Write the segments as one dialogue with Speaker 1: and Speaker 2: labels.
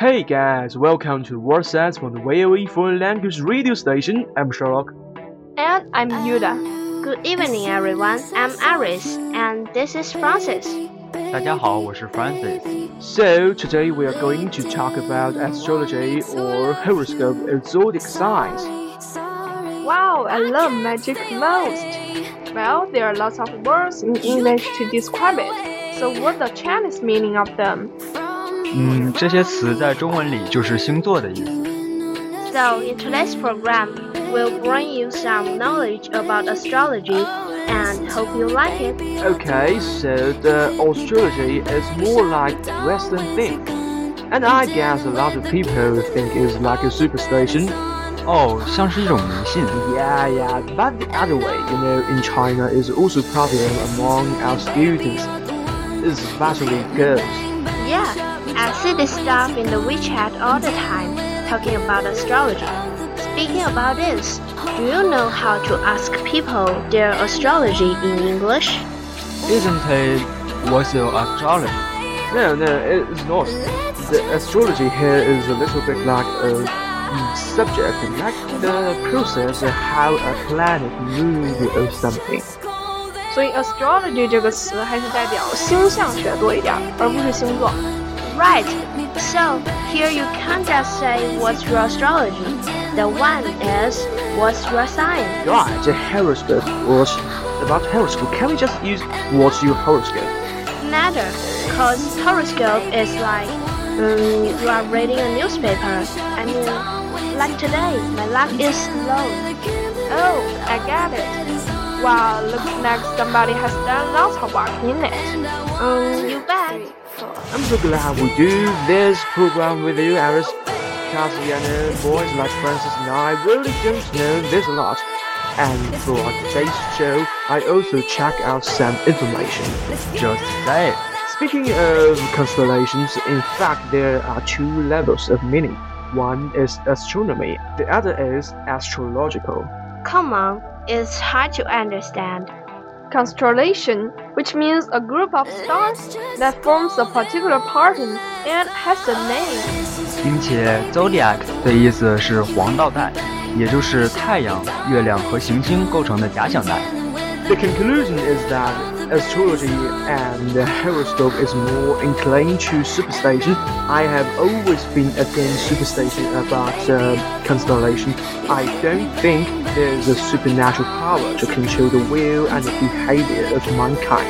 Speaker 1: Hey guys, welcome to Word Sets from the VOE Foreign Language Radio Station. I'm Sherlock.
Speaker 2: And I'm Yuda. Good evening, everyone. I'm Iris, and this is Francis.
Speaker 3: 大家好，我是 Francis。
Speaker 1: So today we are going to talk about astrology or horoscope or zodiac signs.
Speaker 4: Wow, I love magic most. Well, there are lots of words in English to describe it. So what's the Chinese meaning of them?
Speaker 3: 嗯，这些词在中文里就是星座的意思。
Speaker 2: So, in today's program, we'll bring you some knowledge about astrology and hope you like it.
Speaker 1: Okay, so the astrology is more like Western thing. And I guess a lot of people think it's like a superstition.
Speaker 3: 哦，像是一种迷信。
Speaker 1: Yeah, yeah, but the other way, you know, in China is also popular among our students, especially girls.
Speaker 2: Yeah, I see this stuff in the WeChat all the time, talking about astrology. Speaking about this, do you know how to ask people their astrology in English?
Speaker 3: Isn't it what's your astrology?
Speaker 1: No, no, it's not. The astrology here is a little bit like a mm, subject, like the process of how a planet moves or something.
Speaker 4: 所以 astrology 这个词还是代表星象学多一点，而不是星座。
Speaker 2: Right. So here you can't just say what's your astrology. The one is what's your sign.
Speaker 1: Right, the horoscope was about horoscope. Can we just use what's your horoscope?
Speaker 2: Neither, cause horoscope is like um, you are reading a newspaper. I mean, like today, my luck is low.
Speaker 4: Oh, I get it. Wow, looks like somebody has done lots of work in it.
Speaker 2: Um, you bet.
Speaker 1: I'm so glad we do this program with you, Iris. You boys like Francis and I really don't know this a lot. And for today's show, I also check out some information.
Speaker 3: Just say it.
Speaker 1: Speaking of constellations, in fact, there are two levels of meaning. One is astronomy, the other is astrological.
Speaker 2: Come on, it's hard to understand
Speaker 4: Constellation, which means a group of stars that forms a particular pattern and has a name.
Speaker 3: 并且 zodiac 的意思是黄道带，也就是太阳、月亮和行星构成的假想带。
Speaker 1: The conclusion is that astrology and the horoscope is more inclined to superstition. I have always been against superstition about uh, constellation. I don't think there is a supernatural power to control the will and the behavior of mankind.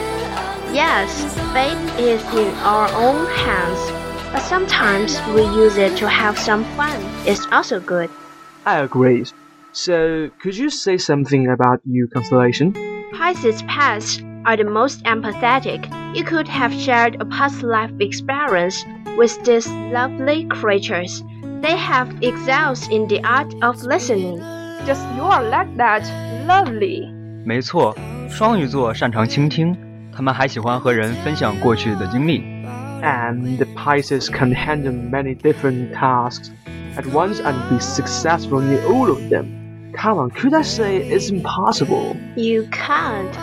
Speaker 2: Yes, fate is in our own hands, but sometimes we use it to have some fun. It's also good.
Speaker 1: I agree. So, could you say something about your constellation?
Speaker 2: Pisces past are the most empathetic. You could have shared a past life experience with these lovely creatures. They have excelled in the art of listening.
Speaker 4: Just you are like that, lovely.
Speaker 3: 没错，双鱼座擅长倾听，他们还喜欢和人分享过去的经历。
Speaker 1: And the Pisces can handle many different tasks at once and be successful in all of them. Come on, could I say it's impossible?
Speaker 2: You can't.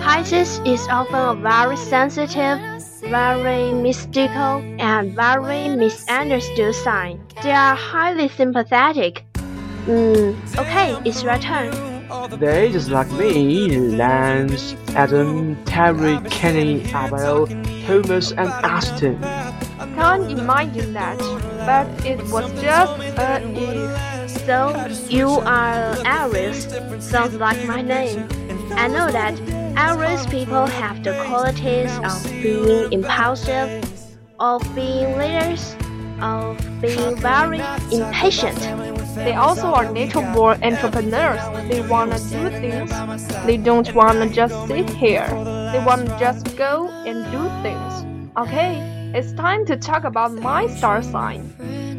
Speaker 2: Pisces is often a very sensitive, very mystical, and very misunderstood sign. They are highly sympathetic. Mm, okay, it's your turn.
Speaker 1: They just like me, Lance, Adam, Terry, Kenny, Abel, Thomas, and Aston.
Speaker 4: Can't imagine that, but it was just a if.
Speaker 2: So you are Aries. Sounds like my name. I know that Aries people have the qualities of being impulsive, of being leaders, of being very impatient.
Speaker 4: They also are natural-born entrepreneurs. They wanna do things. They don't wanna just sit here. They wanna just go and do things. Okay, it's time to talk about my star sign.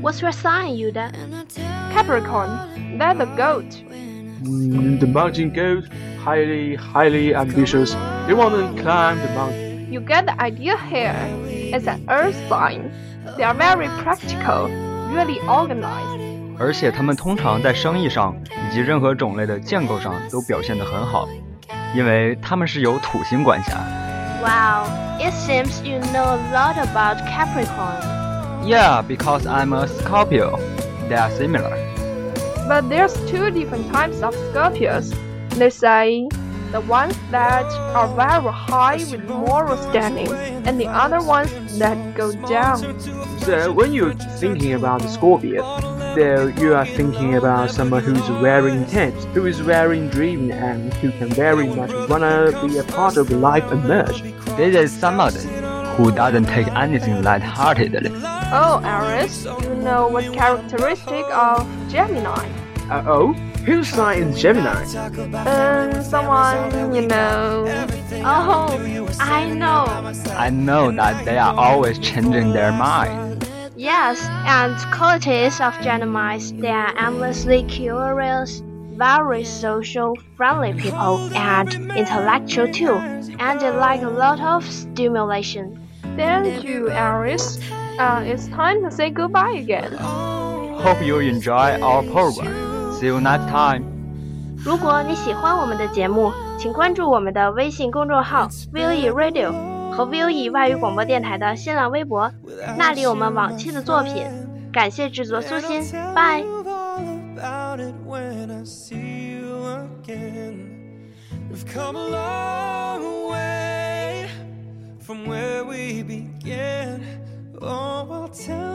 Speaker 2: What's your sign, Yuda?
Speaker 4: Capricorn. That's the goat.
Speaker 1: Mm, the mountain goat, highly, highly ambitious. They want to climb the mountain.
Speaker 4: You get the idea here. It's an earth sign. They are very practical, really organized.
Speaker 3: 而且他们通常在生意上以及任何种类的建构上都表现得很好，因为他们是由土星管辖。
Speaker 2: Wow, it seems you know a lot about Capricorn.
Speaker 3: Yeah, because I'm a Scorpio. They are similar.
Speaker 4: But there's two different types of Scorpios. They say the ones that are very high with moral standing, and the other ones that go down.
Speaker 1: So when you're thinking about the Scorpio, so you are thinking about someone who's very intense, who is very driven, and who can very much wanna be a part of life and merge.
Speaker 3: This is somebody who doesn't take anything lightheartedly.
Speaker 4: Oh, Aries, you know what characteristic of Gemini?
Speaker 1: Uh oh, whose sign is Gemini?
Speaker 4: Um, someone you know.
Speaker 2: Oh, I know.
Speaker 3: I know that they are always changing their mind.
Speaker 2: Yes, and qualities of Geminis, they are endlessly curious, very social, friendly people, and intellectual too. And they like a lot of stimulation.
Speaker 4: Thank you, Aries. Uh, it's time to say goodbye again.
Speaker 3: Hope you enjoy our program. See you next time.
Speaker 2: 如果你喜欢我们的节目，请关注我们的微信公众号 VOE Radio 和 VOE 外语广播电台的新浪微博，那里有我们往期的作品。感谢制作苏欣，拜。
Speaker 5: We've come a long way from where we began. Oh, I'll tell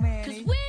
Speaker 5: many.